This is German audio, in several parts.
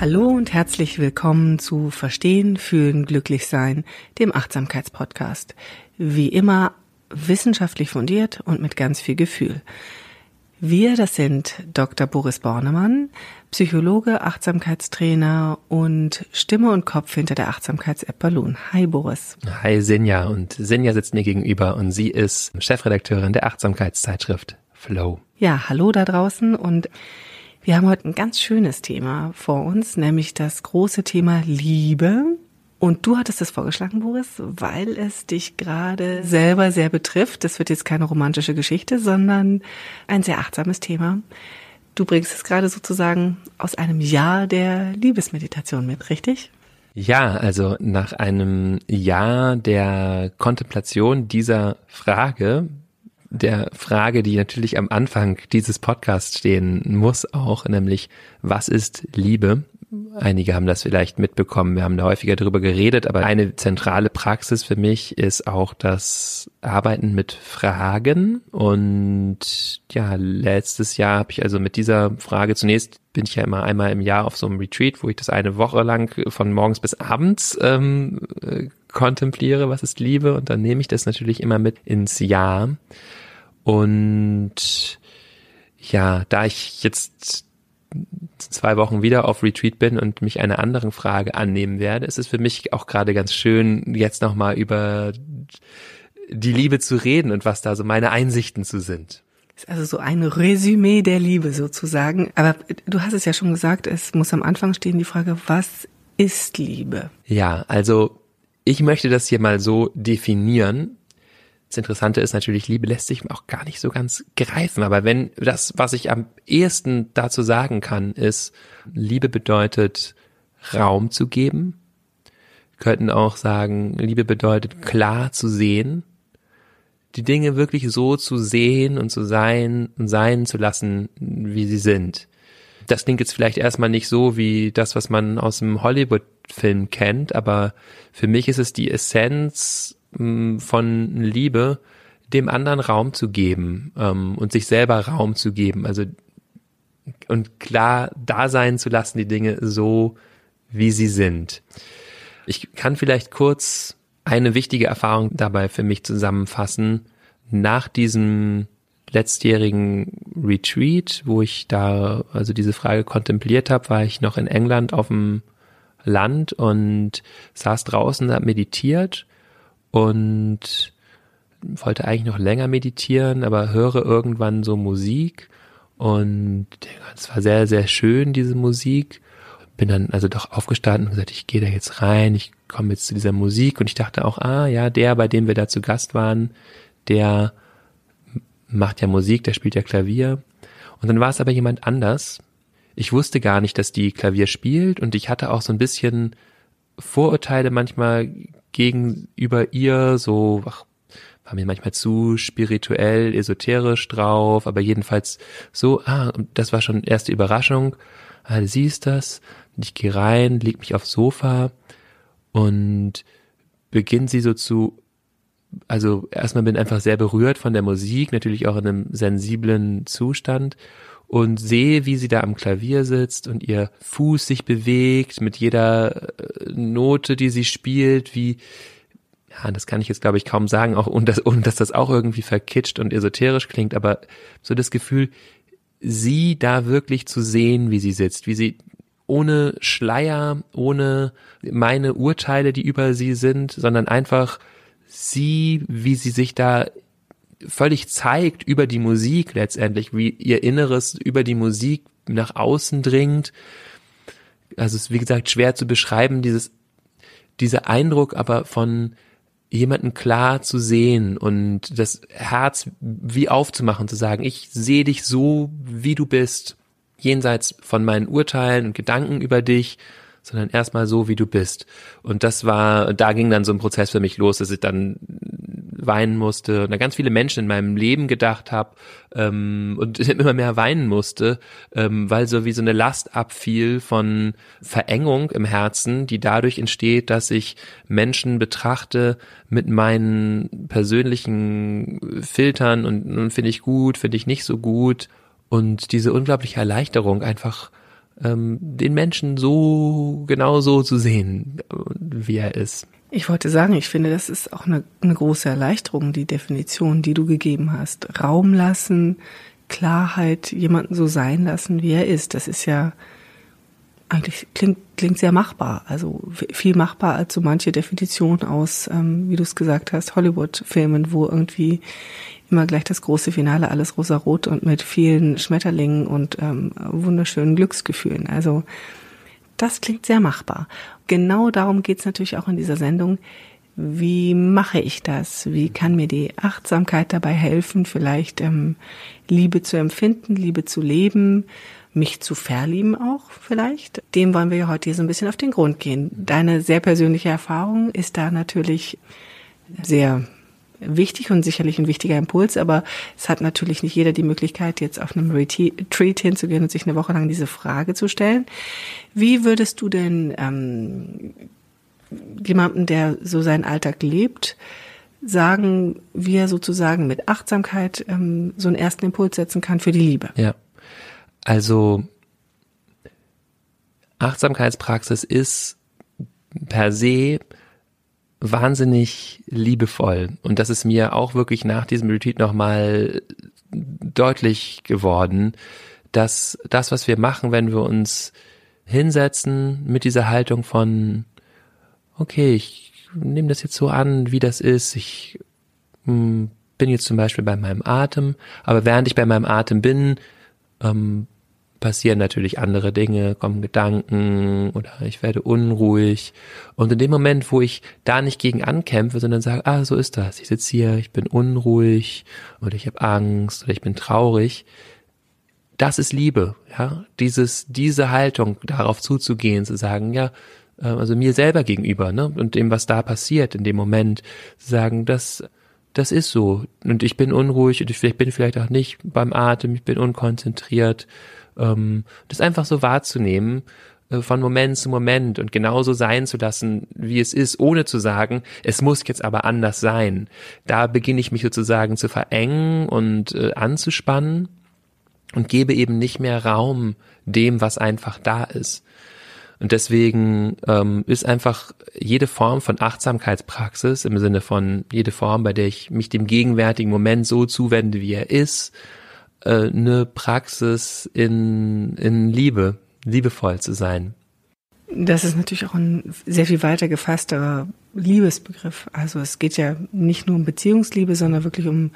Hallo und herzlich willkommen zu Verstehen, Fühlen, Glücklich Sein, dem Achtsamkeitspodcast. Wie immer wissenschaftlich fundiert und mit ganz viel Gefühl. Wir, das sind Dr. Boris Bornemann, Psychologe, Achtsamkeitstrainer und Stimme und Kopf hinter der Achtsamkeits-App Balloon. Hi Boris. Hi Sinja und Sinja sitzt mir gegenüber und sie ist Chefredakteurin der Achtsamkeitszeitschrift Flow. Ja, hallo da draußen und wir haben heute ein ganz schönes Thema vor uns, nämlich das große Thema Liebe. Und du hattest es vorgeschlagen, Boris, weil es dich gerade selber sehr betrifft. Das wird jetzt keine romantische Geschichte, sondern ein sehr achtsames Thema. Du bringst es gerade sozusagen aus einem Jahr der Liebesmeditation mit, richtig? Ja, also nach einem Jahr der Kontemplation dieser Frage der Frage, die natürlich am Anfang dieses Podcasts stehen muss auch, nämlich was ist Liebe? Einige haben das vielleicht mitbekommen, wir haben da häufiger darüber geredet, aber eine zentrale Praxis für mich ist auch das Arbeiten mit Fragen. Und ja, letztes Jahr habe ich also mit dieser Frage zunächst bin ich ja immer einmal im Jahr auf so einem Retreat, wo ich das eine Woche lang von morgens bis abends ähm, äh, kontempliere, was ist Liebe, und dann nehme ich das natürlich immer mit ins Jahr. Und ja, da ich jetzt zwei Wochen wieder auf Retreat bin und mich einer anderen Frage annehmen werde, ist es für mich auch gerade ganz schön, jetzt nochmal über die Liebe zu reden und was da so meine Einsichten zu sind. Ist also so ein Resümee der Liebe sozusagen. Aber du hast es ja schon gesagt, es muss am Anfang stehen die Frage, was ist Liebe? Ja, also ich möchte das hier mal so definieren, das Interessante ist natürlich, Liebe lässt sich auch gar nicht so ganz greifen. Aber wenn das, was ich am ehesten dazu sagen kann, ist, Liebe bedeutet Raum zu geben. Wir könnten auch sagen, Liebe bedeutet klar zu sehen. Die Dinge wirklich so zu sehen und zu sein und sein zu lassen, wie sie sind. Das klingt jetzt vielleicht erstmal nicht so wie das, was man aus dem Hollywood-Film kennt, aber für mich ist es die Essenz von Liebe, dem anderen Raum zu geben ähm, und sich selber Raum zu geben. Also und klar da sein zu lassen, die Dinge so, wie sie sind. Ich kann vielleicht kurz eine wichtige Erfahrung dabei für mich zusammenfassen. Nach diesem letztjährigen Retreat, wo ich da also diese Frage kontempliert habe, war ich noch in England auf dem Land und saß draußen, habe meditiert und wollte eigentlich noch länger meditieren, aber höre irgendwann so Musik und es war sehr, sehr schön, diese Musik. Bin dann also doch aufgestanden und gesagt, ich gehe da jetzt rein, ich komme jetzt zu dieser Musik und ich dachte auch, ah ja, der, bei dem wir da zu Gast waren, der macht ja Musik, der spielt ja Klavier. Und dann war es aber jemand anders. Ich wusste gar nicht, dass die Klavier spielt und ich hatte auch so ein bisschen Vorurteile manchmal gegenüber ihr, so, ach, war mir manchmal zu spirituell, esoterisch drauf, aber jedenfalls so, ah, das war schon erste Überraschung. Ah, du siehst das, ich gehe rein, leg mich aufs Sofa und beginnt sie so zu, also erstmal bin einfach sehr berührt von der Musik, natürlich auch in einem sensiblen Zustand und sehe, wie sie da am Klavier sitzt und ihr Fuß sich bewegt mit jeder äh, Note, die sie spielt, wie, ja, das kann ich jetzt glaube ich kaum sagen, auch und das, und dass das auch irgendwie verkitscht und esoterisch klingt, aber so das Gefühl, sie da wirklich zu sehen, wie sie sitzt, wie sie ohne Schleier, ohne meine Urteile, die über sie sind, sondern einfach sie, wie sie sich da völlig zeigt über die Musik letztendlich, wie ihr Inneres über die Musik nach außen dringt. Also es ist wie gesagt schwer zu beschreiben, dieses, dieser Eindruck aber von jemanden klar zu sehen und das Herz wie aufzumachen, zu sagen, ich sehe dich so, wie du bist, jenseits von meinen Urteilen und Gedanken über dich, sondern erstmal so, wie du bist. Und das war, da ging dann so ein Prozess für mich los, dass ich dann weinen musste und da ganz viele Menschen in meinem Leben gedacht habe ähm, und immer mehr weinen musste, ähm, weil so wie so eine Last abfiel von Verengung im Herzen, die dadurch entsteht, dass ich Menschen betrachte mit meinen persönlichen Filtern und, und finde ich gut, finde ich nicht so gut und diese unglaubliche Erleichterung einfach ähm, den Menschen so genau so zu sehen, wie er ist. Ich wollte sagen, ich finde, das ist auch eine, eine große Erleichterung, die Definition, die du gegeben hast. Raum lassen, Klarheit, jemanden so sein lassen, wie er ist. Das ist ja eigentlich klingt, klingt sehr machbar. Also viel machbar als so manche Definition aus, ähm, wie du es gesagt hast, Hollywood-Filmen, wo irgendwie immer gleich das große Finale, alles rosarot und mit vielen Schmetterlingen und ähm, wunderschönen Glücksgefühlen. Also das klingt sehr machbar. Genau darum geht's natürlich auch in dieser Sendung. Wie mache ich das? Wie kann mir die Achtsamkeit dabei helfen, vielleicht ähm, Liebe zu empfinden, Liebe zu leben, mich zu verlieben auch vielleicht? Dem wollen wir ja heute hier so ein bisschen auf den Grund gehen. Deine sehr persönliche Erfahrung ist da natürlich sehr wichtig und sicherlich ein wichtiger Impuls, aber es hat natürlich nicht jeder die Möglichkeit, jetzt auf einem Retreat hinzugehen und sich eine Woche lang diese Frage zu stellen. Wie würdest du denn ähm, jemandem, der so seinen Alltag lebt, sagen, wie er sozusagen mit Achtsamkeit ähm, so einen ersten Impuls setzen kann für die Liebe? Ja, also Achtsamkeitspraxis ist per se wahnsinnig liebevoll. Und das ist mir auch wirklich nach diesem Retreat nochmal deutlich geworden, dass das, was wir machen, wenn wir uns hinsetzen mit dieser Haltung von, okay, ich nehme das jetzt so an, wie das ist, ich hm, bin jetzt zum Beispiel bei meinem Atem, aber während ich bei meinem Atem bin, ähm, passieren natürlich andere Dinge, kommen Gedanken oder ich werde unruhig. Und in dem Moment, wo ich da nicht gegen ankämpfe, sondern sage, ah, so ist das, ich sitze hier, ich bin unruhig oder ich habe Angst oder ich bin traurig, das ist Liebe, ja, dieses, diese Haltung, darauf zuzugehen, zu sagen, ja, äh, also mir selber gegenüber, ne, und dem, was da passiert in dem Moment, zu sagen, das, das ist so. Und ich bin unruhig und ich bin vielleicht auch nicht beim Atem, ich bin unkonzentriert ähm, das einfach so wahrzunehmen, äh, von Moment zu Moment und genauso sein zu lassen, wie es ist, ohne zu sagen, es muss jetzt aber anders sein. Da beginne ich mich sozusagen zu verengen und äh, anzuspannen und gebe eben nicht mehr Raum dem, was einfach da ist. Und deswegen ähm, ist einfach jede Form von Achtsamkeitspraxis im Sinne von jede Form, bei der ich mich dem gegenwärtigen Moment so zuwende, wie er ist, äh, eine Praxis in, in Liebe, liebevoll zu sein. Das ist natürlich auch ein sehr viel weiter gefasster Liebesbegriff. Also es geht ja nicht nur um Beziehungsliebe, sondern wirklich um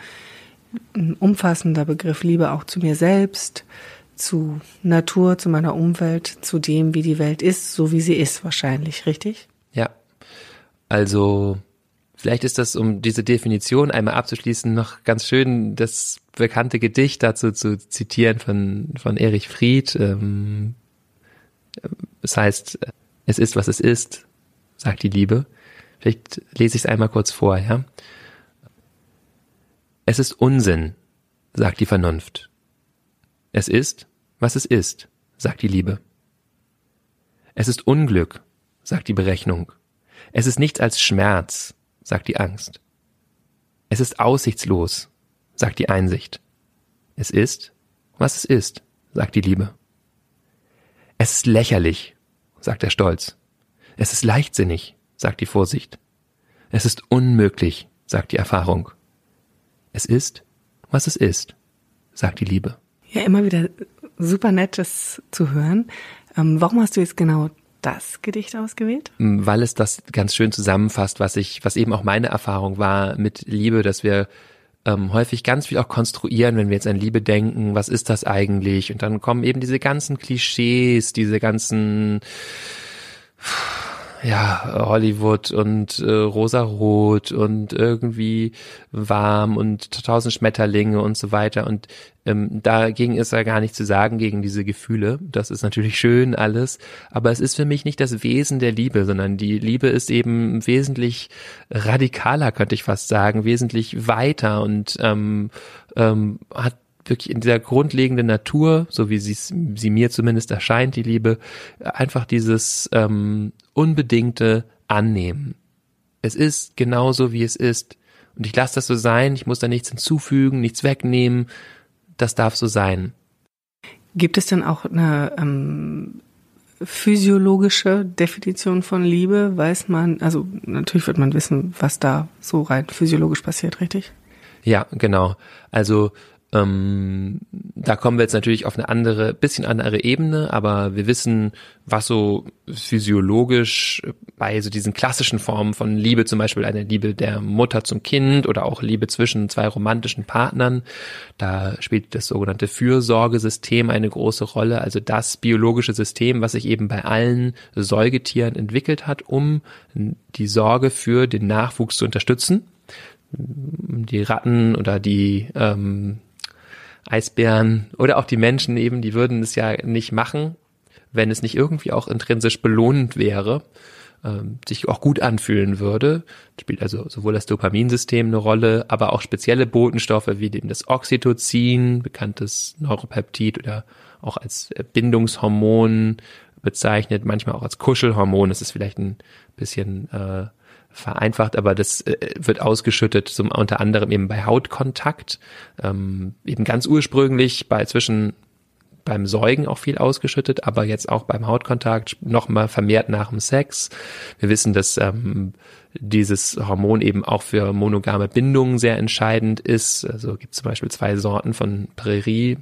ein umfassender Begriff Liebe auch zu mir selbst, zu Natur, zu meiner Umwelt, zu dem, wie die Welt ist, so wie sie ist wahrscheinlich, richtig? Ja. Also Vielleicht ist das, um diese Definition einmal abzuschließen, noch ganz schön, das bekannte Gedicht dazu zu zitieren von, von Erich Fried. Ähm, es heißt, es ist, was es ist, sagt die Liebe. Vielleicht lese ich es einmal kurz vor, ja. Es ist Unsinn, sagt die Vernunft. Es ist, was es ist, sagt die Liebe. Es ist Unglück, sagt die Berechnung. Es ist nichts als Schmerz, sagt die Angst. Es ist aussichtslos, sagt die Einsicht. Es ist, was es ist, sagt die Liebe. Es ist lächerlich, sagt der Stolz. Es ist leichtsinnig, sagt die Vorsicht. Es ist unmöglich, sagt die Erfahrung. Es ist, was es ist, sagt die Liebe. Ja, immer wieder super nett, das zu hören. Ähm, warum hast du jetzt genau das Gedicht ausgewählt? Weil es das ganz schön zusammenfasst, was ich, was eben auch meine Erfahrung war mit Liebe, dass wir ähm, häufig ganz viel auch konstruieren, wenn wir jetzt an Liebe denken, was ist das eigentlich? Und dann kommen eben diese ganzen Klischees, diese ganzen ja, Hollywood und äh, rosarot und irgendwie warm und tausend Schmetterlinge und so weiter. Und ähm, dagegen ist ja gar nicht zu sagen, gegen diese Gefühle. Das ist natürlich schön alles, aber es ist für mich nicht das Wesen der Liebe, sondern die Liebe ist eben wesentlich radikaler, könnte ich fast sagen, wesentlich weiter und ähm, ähm, hat wirklich in dieser grundlegenden Natur, so wie sie, sie mir zumindest erscheint, die Liebe, einfach dieses ähm, unbedingte Annehmen. Es ist genauso, wie es ist. Und ich lasse das so sein, ich muss da nichts hinzufügen, nichts wegnehmen. Das darf so sein. Gibt es denn auch eine ähm, physiologische Definition von Liebe? Weiß man, also natürlich wird man wissen, was da so rein physiologisch passiert, richtig? Ja, genau. Also ähm, da kommen wir jetzt natürlich auf eine andere, bisschen andere Ebene, aber wir wissen, was so physiologisch bei so diesen klassischen Formen von Liebe, zum Beispiel eine Liebe der Mutter zum Kind oder auch Liebe zwischen zwei romantischen Partnern, da spielt das sogenannte Fürsorgesystem eine große Rolle, also das biologische System, was sich eben bei allen Säugetieren entwickelt hat, um die Sorge für den Nachwuchs zu unterstützen. Die Ratten oder die ähm, Eisbären oder auch die Menschen eben, die würden es ja nicht machen, wenn es nicht irgendwie auch intrinsisch belohnend wäre, ähm, sich auch gut anfühlen würde. Spielt also sowohl das Dopaminsystem eine Rolle, aber auch spezielle Botenstoffe wie eben das Oxytocin, bekanntes Neuropeptid oder auch als Bindungshormon bezeichnet, manchmal auch als Kuschelhormon. Das ist vielleicht ein bisschen äh, vereinfacht, aber das äh, wird ausgeschüttet, zum, unter anderem eben bei Hautkontakt, ähm, eben ganz ursprünglich bei zwischen beim Säugen auch viel ausgeschüttet, aber jetzt auch beim Hautkontakt nochmal vermehrt nach dem Sex. Wir wissen, dass ähm, dieses Hormon eben auch für monogame Bindungen sehr entscheidend ist. Also gibt zum Beispiel zwei Sorten von Prärie,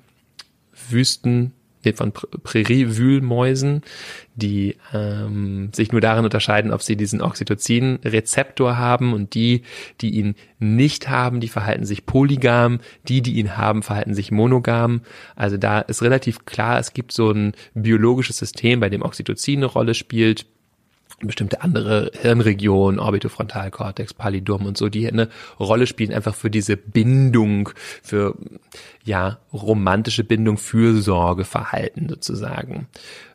Wüsten, von Präriewühlmäusen, die ähm, sich nur darin unterscheiden, ob sie diesen Oxytocin-Rezeptor haben und die, die ihn nicht haben, die verhalten sich polygam, die, die ihn haben, verhalten sich monogam. Also da ist relativ klar, es gibt so ein biologisches System, bei dem Oxytocin eine Rolle spielt bestimmte andere Hirnregionen, Orbitofrontalkortex, Pallidum und so, die eine Rolle spielen einfach für diese Bindung, für ja romantische Bindung, Fürsorge, Verhalten sozusagen.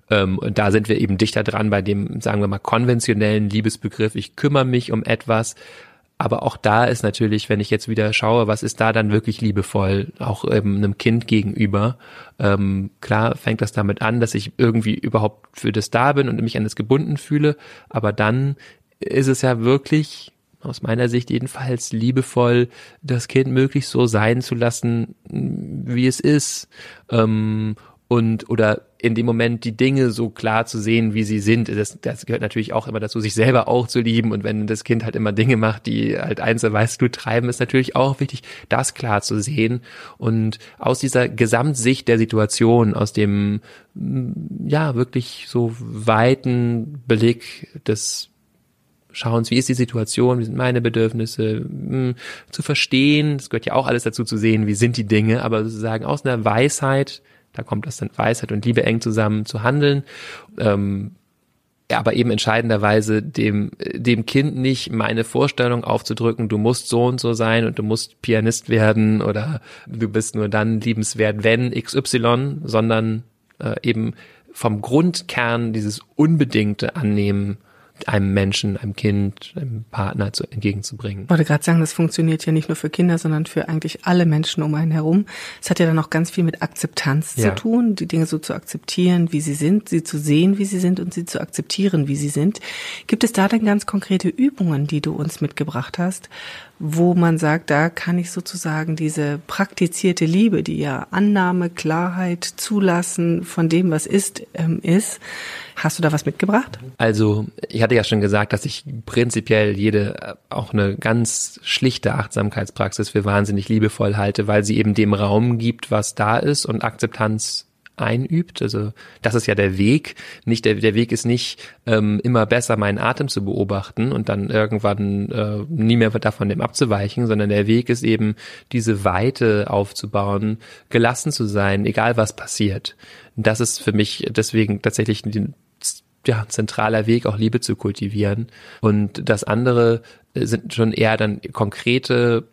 Ähm, und da sind wir eben dichter dran bei dem, sagen wir mal, konventionellen Liebesbegriff. Ich kümmere mich um etwas, aber auch da ist natürlich, wenn ich jetzt wieder schaue, was ist da dann wirklich liebevoll, auch ähm, einem Kind gegenüber. Ähm, klar fängt das damit an, dass ich irgendwie überhaupt für das da bin und mich an das gebunden fühle. Aber dann ist es ja wirklich, aus meiner Sicht jedenfalls, liebevoll, das Kind möglichst so sein zu lassen, wie es ist. Ähm, und oder in dem Moment die Dinge so klar zu sehen, wie sie sind. Das, das gehört natürlich auch immer dazu, sich selber auch zu lieben. Und wenn das Kind halt immer Dinge macht, die halt du treiben, ist natürlich auch wichtig, das klar zu sehen. Und aus dieser Gesamtsicht der Situation, aus dem, mm, ja, wirklich so weiten Blick des Schauens, wie ist die Situation, wie sind meine Bedürfnisse, mh, mm, zu verstehen, das gehört ja auch alles dazu zu sehen, wie sind die Dinge, aber sozusagen aus einer Weisheit, da kommt das dann Weisheit und Liebe eng zusammen zu handeln. Ähm, ja, aber eben entscheidenderweise dem, dem Kind nicht meine Vorstellung aufzudrücken, du musst so und so sein und du musst Pianist werden oder du bist nur dann liebenswert, wenn XY, sondern äh, eben vom Grundkern dieses unbedingte Annehmen einem Menschen, einem Kind, einem Partner zu, entgegenzubringen. Ich wollte gerade sagen, das funktioniert ja nicht nur für Kinder, sondern für eigentlich alle Menschen um einen herum. Es hat ja dann auch ganz viel mit Akzeptanz ja. zu tun, die Dinge so zu akzeptieren, wie sie sind, sie zu sehen, wie sie sind und sie zu akzeptieren, wie sie sind. Gibt es da denn ganz konkrete Übungen, die du uns mitgebracht hast, wo man sagt, da kann ich sozusagen diese praktizierte Liebe, die ja Annahme, Klarheit, Zulassen von dem, was ist, ähm, ist. Hast du da was mitgebracht? Also, ich hatte ja schon gesagt, dass ich prinzipiell jede, auch eine ganz schlichte Achtsamkeitspraxis für wahnsinnig liebevoll halte, weil sie eben dem Raum gibt, was da ist und Akzeptanz einübt. Also das ist ja der Weg. Nicht der, der Weg ist nicht ähm, immer besser meinen Atem zu beobachten und dann irgendwann äh, nie mehr davon dem abzuweichen, sondern der Weg ist eben diese Weite aufzubauen, gelassen zu sein, egal was passiert. Das ist für mich deswegen tatsächlich die, ja, zentraler Weg, auch Liebe zu kultivieren. Und das andere sind schon eher dann konkrete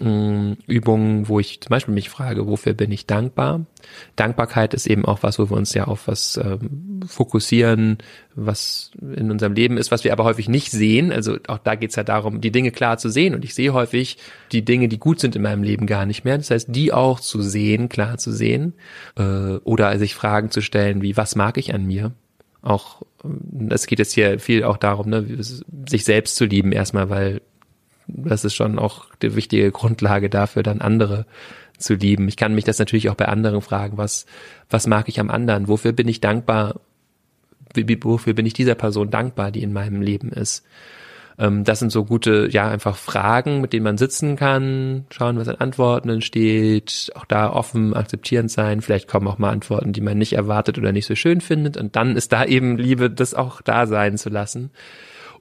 Übungen, wo ich zum Beispiel mich frage, wofür bin ich dankbar? Dankbarkeit ist eben auch was, wo wir uns ja auf was ähm, fokussieren, was in unserem Leben ist, was wir aber häufig nicht sehen. Also auch da geht's ja darum, die Dinge klar zu sehen. Und ich sehe häufig die Dinge, die gut sind in meinem Leben gar nicht mehr. Das heißt, die auch zu sehen, klar zu sehen. Äh, oder sich Fragen zu stellen, wie, was mag ich an mir? Auch ähm, es geht jetzt hier viel auch darum, ne, sich selbst zu lieben erstmal, weil das ist schon auch die wichtige Grundlage dafür, dann andere zu lieben. Ich kann mich das natürlich auch bei anderen fragen, was, was mag ich am anderen? Wofür bin ich dankbar? Wofür bin ich dieser Person dankbar, die in meinem Leben ist? Ähm, das sind so gute, ja, einfach Fragen, mit denen man sitzen kann, schauen, was an Antworten entsteht, auch da offen, akzeptierend sein. Vielleicht kommen auch mal Antworten, die man nicht erwartet oder nicht so schön findet. Und dann ist da eben Liebe, das auch da sein zu lassen.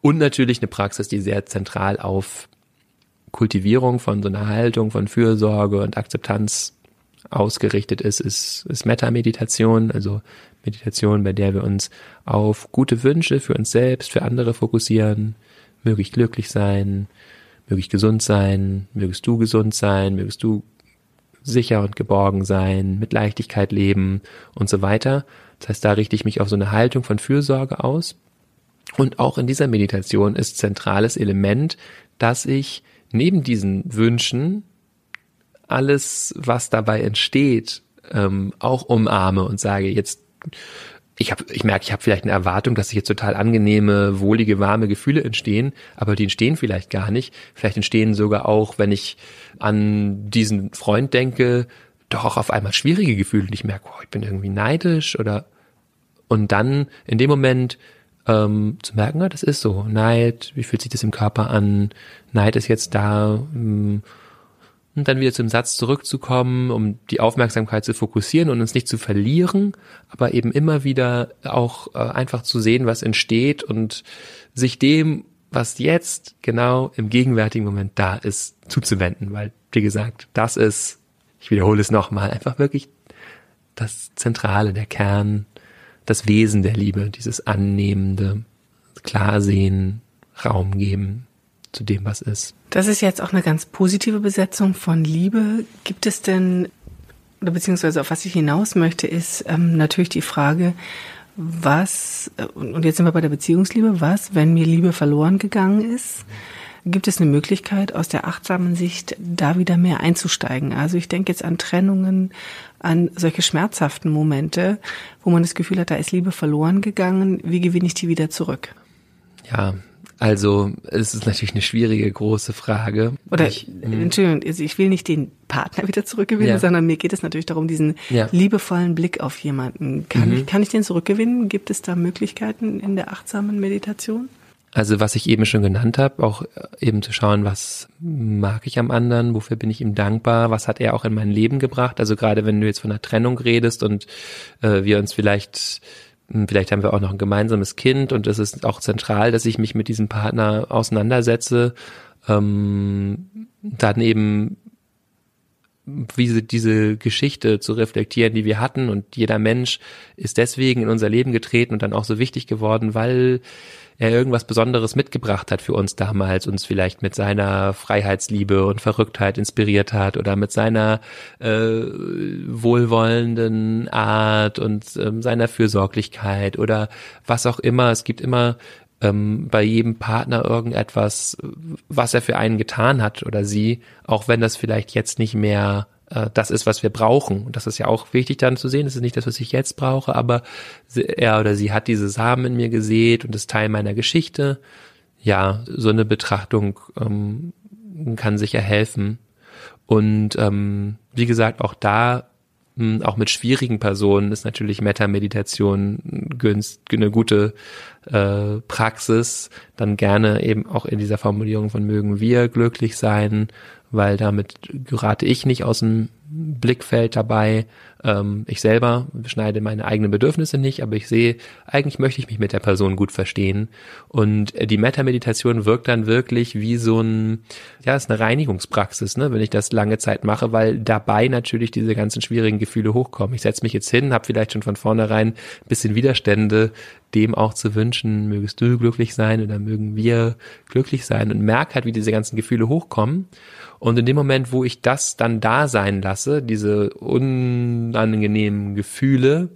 Und natürlich eine Praxis, die sehr zentral auf Kultivierung von so einer Haltung von Fürsorge und Akzeptanz ausgerichtet ist, ist, ist Meta-Meditation, also Meditation, bei der wir uns auf gute Wünsche für uns selbst, für andere fokussieren, möge ich glücklich sein, möge ich gesund sein, mögest du gesund sein, mögest du sicher und geborgen sein, mit Leichtigkeit leben und so weiter. Das heißt, da richte ich mich auf so eine Haltung von Fürsorge aus. Und auch in dieser Meditation ist zentrales Element, dass ich neben diesen Wünschen alles, was dabei entsteht, ähm, auch umarme und sage, jetzt, ich habe, ich merke, ich habe vielleicht eine Erwartung, dass sich jetzt total angenehme, wohlige, warme Gefühle entstehen, aber die entstehen vielleicht gar nicht. Vielleicht entstehen sogar auch, wenn ich an diesen Freund denke, doch auch auf einmal schwierige Gefühle und ich merke, oh, ich bin irgendwie neidisch oder und dann in dem Moment ähm, zu merken, ja, das ist so. Neid, wie fühlt sich das im Körper an? Neid ist jetzt da. Ähm, und dann wieder zum Satz zurückzukommen, um die Aufmerksamkeit zu fokussieren und uns nicht zu verlieren, aber eben immer wieder auch äh, einfach zu sehen, was entsteht und sich dem, was jetzt genau im gegenwärtigen Moment da ist, zuzuwenden, weil, wie gesagt, das ist, ich wiederhole es nochmal, einfach wirklich das Zentrale, der Kern das Wesen der Liebe, dieses annehmende, Klarsehen, Raum geben zu dem, was ist. Das ist jetzt auch eine ganz positive Besetzung von Liebe. Gibt es denn, oder beziehungsweise auf was ich hinaus möchte, ist ähm, natürlich die Frage, was, und jetzt sind wir bei der Beziehungsliebe, was, wenn mir Liebe verloren gegangen ist? Gibt es eine Möglichkeit, aus der achtsamen Sicht da wieder mehr einzusteigen? Also ich denke jetzt an Trennungen, an solche schmerzhaften Momente, wo man das Gefühl hat, da ist Liebe verloren gegangen. Wie gewinne ich die wieder zurück? Ja, also es ist natürlich eine schwierige, große Frage. Oder ich, hm. Entschuldigung, also ich will nicht den Partner wieder zurückgewinnen, ja. sondern mir geht es natürlich darum, diesen ja. liebevollen Blick auf jemanden. Kann, mhm. ich, kann ich den zurückgewinnen? Gibt es da Möglichkeiten in der achtsamen Meditation? Also was ich eben schon genannt habe, auch äh, eben zu schauen, was mag ich am anderen, wofür bin ich ihm dankbar, was hat er auch in mein Leben gebracht. Also gerade wenn du jetzt von einer Trennung redest und äh, wir uns vielleicht, hm, vielleicht haben wir auch noch ein gemeinsames Kind und es ist auch zentral, dass ich mich mit diesem Partner auseinandersetze, ähm, dann eben wie diese Geschichte zu reflektieren, die wir hatten und jeder Mensch ist deswegen in unser Leben getreten und dann auch so wichtig geworden, weil er irgendwas Besonderes mitgebracht hat für uns damals, uns vielleicht mit seiner Freiheitsliebe und Verrücktheit inspiriert hat oder mit seiner äh, wohlwollenden Art und ähm, seiner Fürsorglichkeit oder was auch immer. Es gibt immer ähm, bei jedem Partner irgendetwas, was er für einen getan hat oder sie, auch wenn das vielleicht jetzt nicht mehr äh, das ist, was wir brauchen. Und das ist ja auch wichtig dann zu sehen. Das ist nicht das, was ich jetzt brauche, aber er oder sie hat diese Samen in mir gesät und ist Teil meiner Geschichte. Ja, so eine Betrachtung ähm, kann sicher helfen. Und ähm, wie gesagt, auch da hm, auch mit schwierigen Personen ist natürlich Meta-Meditation eine gute äh, Praxis. Dann gerne eben auch in dieser Formulierung von mögen wir glücklich sein weil damit gerate ich nicht aus dem Blickfeld dabei. Ähm, ich selber beschneide meine eigenen Bedürfnisse nicht, aber ich sehe, eigentlich möchte ich mich mit der Person gut verstehen. Und die Meta-Meditation wirkt dann wirklich wie so ein, ja, ist eine Reinigungspraxis, ne, wenn ich das lange Zeit mache, weil dabei natürlich diese ganzen schwierigen Gefühle hochkommen. Ich setze mich jetzt hin, habe vielleicht schon von vornherein ein bisschen Widerstände, dem auch zu wünschen, mögest du glücklich sein oder mögen wir glücklich sein und merke halt, wie diese ganzen Gefühle hochkommen. Und in dem Moment, wo ich das dann da sein lasse, diese unangenehmen Gefühle,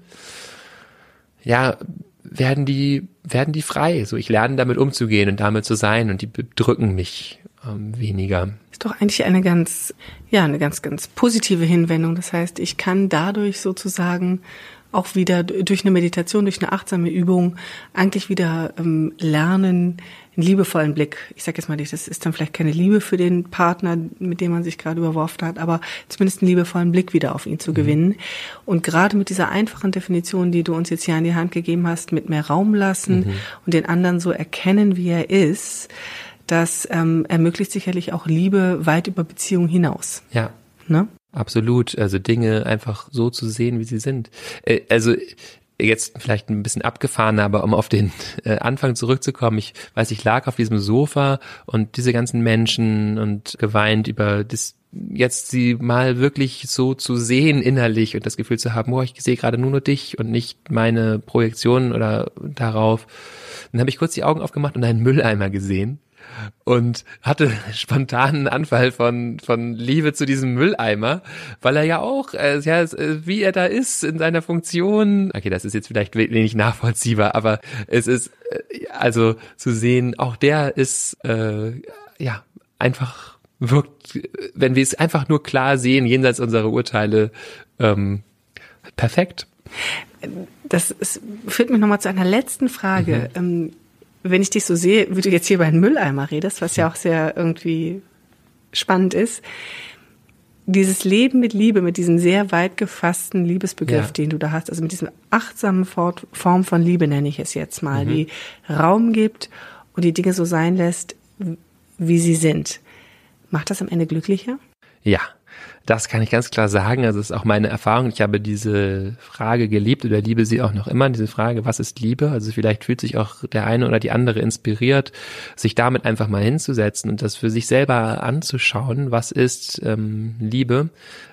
ja, werden die, werden die frei. So, ich lerne damit umzugehen und damit zu sein und die bedrücken mich ähm, weniger. Ist doch eigentlich eine ganz, ja, eine ganz, ganz positive Hinwendung. Das heißt, ich kann dadurch sozusagen auch wieder durch eine Meditation, durch eine achtsame Übung eigentlich wieder ähm, lernen, einen liebevollen Blick. Ich sage jetzt mal, das ist dann vielleicht keine Liebe für den Partner, mit dem man sich gerade überworfen hat, aber zumindest einen liebevollen Blick wieder auf ihn zu mhm. gewinnen. Und gerade mit dieser einfachen Definition, die du uns jetzt hier an die Hand gegeben hast, mit mehr Raum lassen mhm. und den anderen so erkennen, wie er ist, das ähm, ermöglicht sicherlich auch Liebe weit über Beziehungen hinaus. Ja. Ne? Absolut, also Dinge einfach so zu sehen, wie sie sind. Äh, also jetzt vielleicht ein bisschen abgefahren, aber um auf den äh, Anfang zurückzukommen, ich weiß, ich lag auf diesem Sofa und diese ganzen Menschen und geweint über das jetzt sie mal wirklich so zu sehen innerlich und das Gefühl zu haben, oh, ich sehe gerade nur noch dich und nicht meine Projektionen oder darauf. Dann habe ich kurz die Augen aufgemacht und einen Mülleimer gesehen und hatte spontan einen Anfall von, von Liebe zu diesem Mülleimer, weil er ja auch, äh, ja, äh, wie er da ist in seiner Funktion, okay, das ist jetzt vielleicht wenig nachvollziehbar, aber es ist, äh, also zu sehen, auch der ist, äh, ja, einfach wirkt, wenn wir es einfach nur klar sehen, jenseits unserer Urteile, ähm, perfekt. Das ist, führt mich nochmal zu einer letzten Frage. Mhm. Ähm, wenn ich dich so sehe, wie du jetzt hier über einen Mülleimer redest, was ja auch sehr irgendwie spannend ist, dieses Leben mit Liebe, mit diesem sehr weit gefassten Liebesbegriff, ja. den du da hast, also mit diesem achtsamen Form von Liebe nenne ich es jetzt mal, mhm. die Raum gibt und die Dinge so sein lässt, wie sie sind. Macht das am Ende glücklicher? Ja, das kann ich ganz klar sagen. Also es ist auch meine Erfahrung. Ich habe diese Frage geliebt oder liebe sie auch noch immer. Diese Frage, was ist Liebe? Also vielleicht fühlt sich auch der eine oder die andere inspiriert, sich damit einfach mal hinzusetzen und das für sich selber anzuschauen. Was ist ähm, Liebe?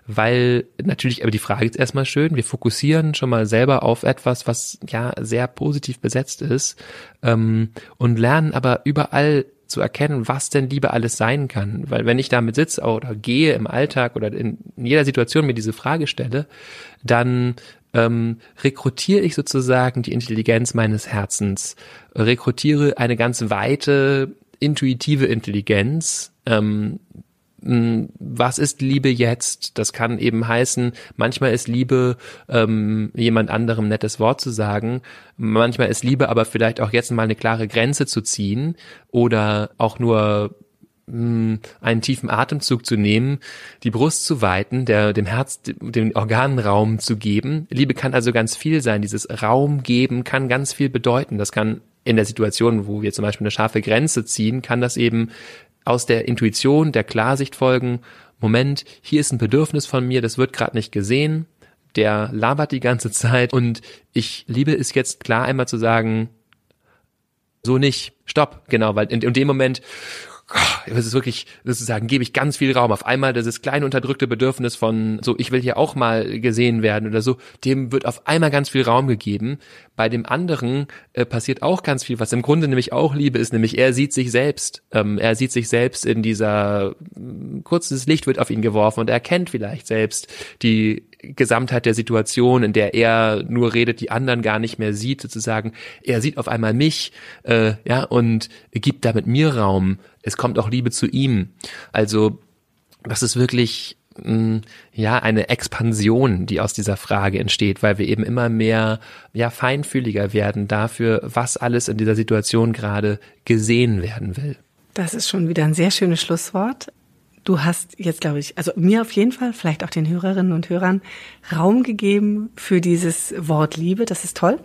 Weil natürlich, aber die Frage ist erstmal schön. Wir fokussieren schon mal selber auf etwas, was ja sehr positiv besetzt ist ähm, und lernen aber überall zu erkennen, was denn Liebe alles sein kann. Weil wenn ich damit sitze oder gehe im Alltag oder in jeder Situation mir diese Frage stelle, dann ähm, rekrutiere ich sozusagen die Intelligenz meines Herzens, rekrutiere eine ganz weite intuitive Intelligenz, ähm, hm, was ist Liebe jetzt? Das kann eben heißen, manchmal ist Liebe, ähm, jemand anderem nettes Wort zu sagen, manchmal ist Liebe aber vielleicht auch jetzt mal eine klare Grenze zu ziehen oder auch nur hm, einen tiefen Atemzug zu nehmen, die Brust zu weiten, der, dem Herz, dem Organraum zu geben. Liebe kann also ganz viel sein. Dieses Raum geben kann ganz viel bedeuten. Das kann in der Situation, wo wir zum Beispiel eine scharfe Grenze ziehen, kann das eben aus der Intuition, der Klarsicht folgen, Moment, hier ist ein Bedürfnis von mir, das wird gerade nicht gesehen, der labert die ganze Zeit und ich liebe es jetzt klar einmal zu sagen, so nicht, stopp, genau, weil in, in dem Moment es ist wirklich, sozusagen, gebe ich ganz viel Raum. Auf einmal dieses kleine unterdrückte Bedürfnis von, so, ich will hier auch mal gesehen werden oder so, dem wird auf einmal ganz viel Raum gegeben. Bei dem anderen äh, passiert auch ganz viel, was im Grunde nämlich auch Liebe ist, nämlich er sieht sich selbst. Ähm, er sieht sich selbst in dieser, kurzes Licht wird auf ihn geworfen und er erkennt vielleicht selbst die Gesamtheit der Situation, in der er nur redet, die anderen gar nicht mehr sieht, sozusagen. Er sieht auf einmal mich, äh, ja, und gibt damit mir Raum. Es kommt auch Liebe zu ihm. Also, das ist wirklich mm, ja eine Expansion, die aus dieser Frage entsteht, weil wir eben immer mehr ja feinfühliger werden dafür, was alles in dieser Situation gerade gesehen werden will. Das ist schon wieder ein sehr schönes Schlusswort. Du hast jetzt, glaube ich, also mir auf jeden Fall, vielleicht auch den Hörerinnen und Hörern, Raum gegeben für dieses Wort Liebe. Das ist toll.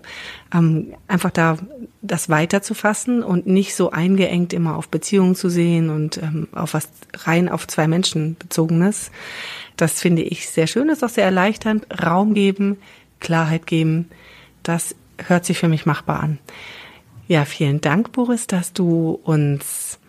Ähm, einfach da das weiterzufassen und nicht so eingeengt immer auf Beziehungen zu sehen und ähm, auf was rein auf zwei Menschen bezogenes. Das finde ich sehr schön, das ist auch sehr erleichternd. Raum geben, Klarheit geben, das hört sich für mich machbar an. Ja, vielen Dank, Boris, dass du uns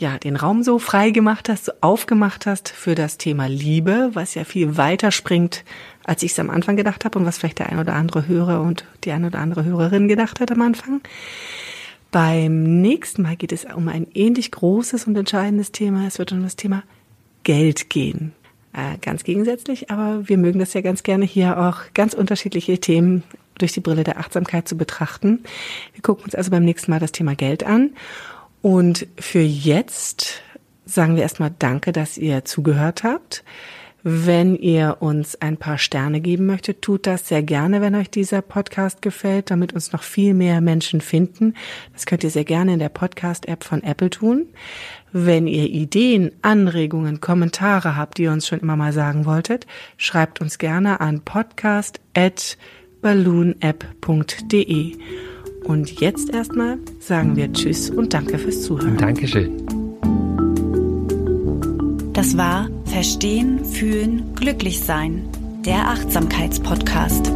ja, den Raum so frei gemacht hast, so aufgemacht hast für das Thema Liebe, was ja viel weiter springt, als ich es am Anfang gedacht habe und was vielleicht der ein oder andere Hörer und die ein oder andere Hörerin gedacht hat am Anfang. Beim nächsten Mal geht es um ein ähnlich großes und entscheidendes Thema. Es wird um das Thema Geld gehen. Äh, ganz gegensätzlich, aber wir mögen das ja ganz gerne hier auch ganz unterschiedliche Themen durch die Brille der Achtsamkeit zu betrachten. Wir gucken uns also beim nächsten Mal das Thema Geld an und für jetzt sagen wir erstmal Danke, dass ihr zugehört habt. Wenn ihr uns ein paar Sterne geben möchtet, tut das sehr gerne, wenn euch dieser Podcast gefällt, damit uns noch viel mehr Menschen finden. Das könnt ihr sehr gerne in der Podcast-App von Apple tun. Wenn ihr Ideen, Anregungen, Kommentare habt, die ihr uns schon immer mal sagen wolltet, schreibt uns gerne an podcast.balloonapp.de. Und jetzt erstmal sagen wir Tschüss und danke fürs Zuhören. Dankeschön. Das war Verstehen, Fühlen, Glücklich sein, der Achtsamkeitspodcast.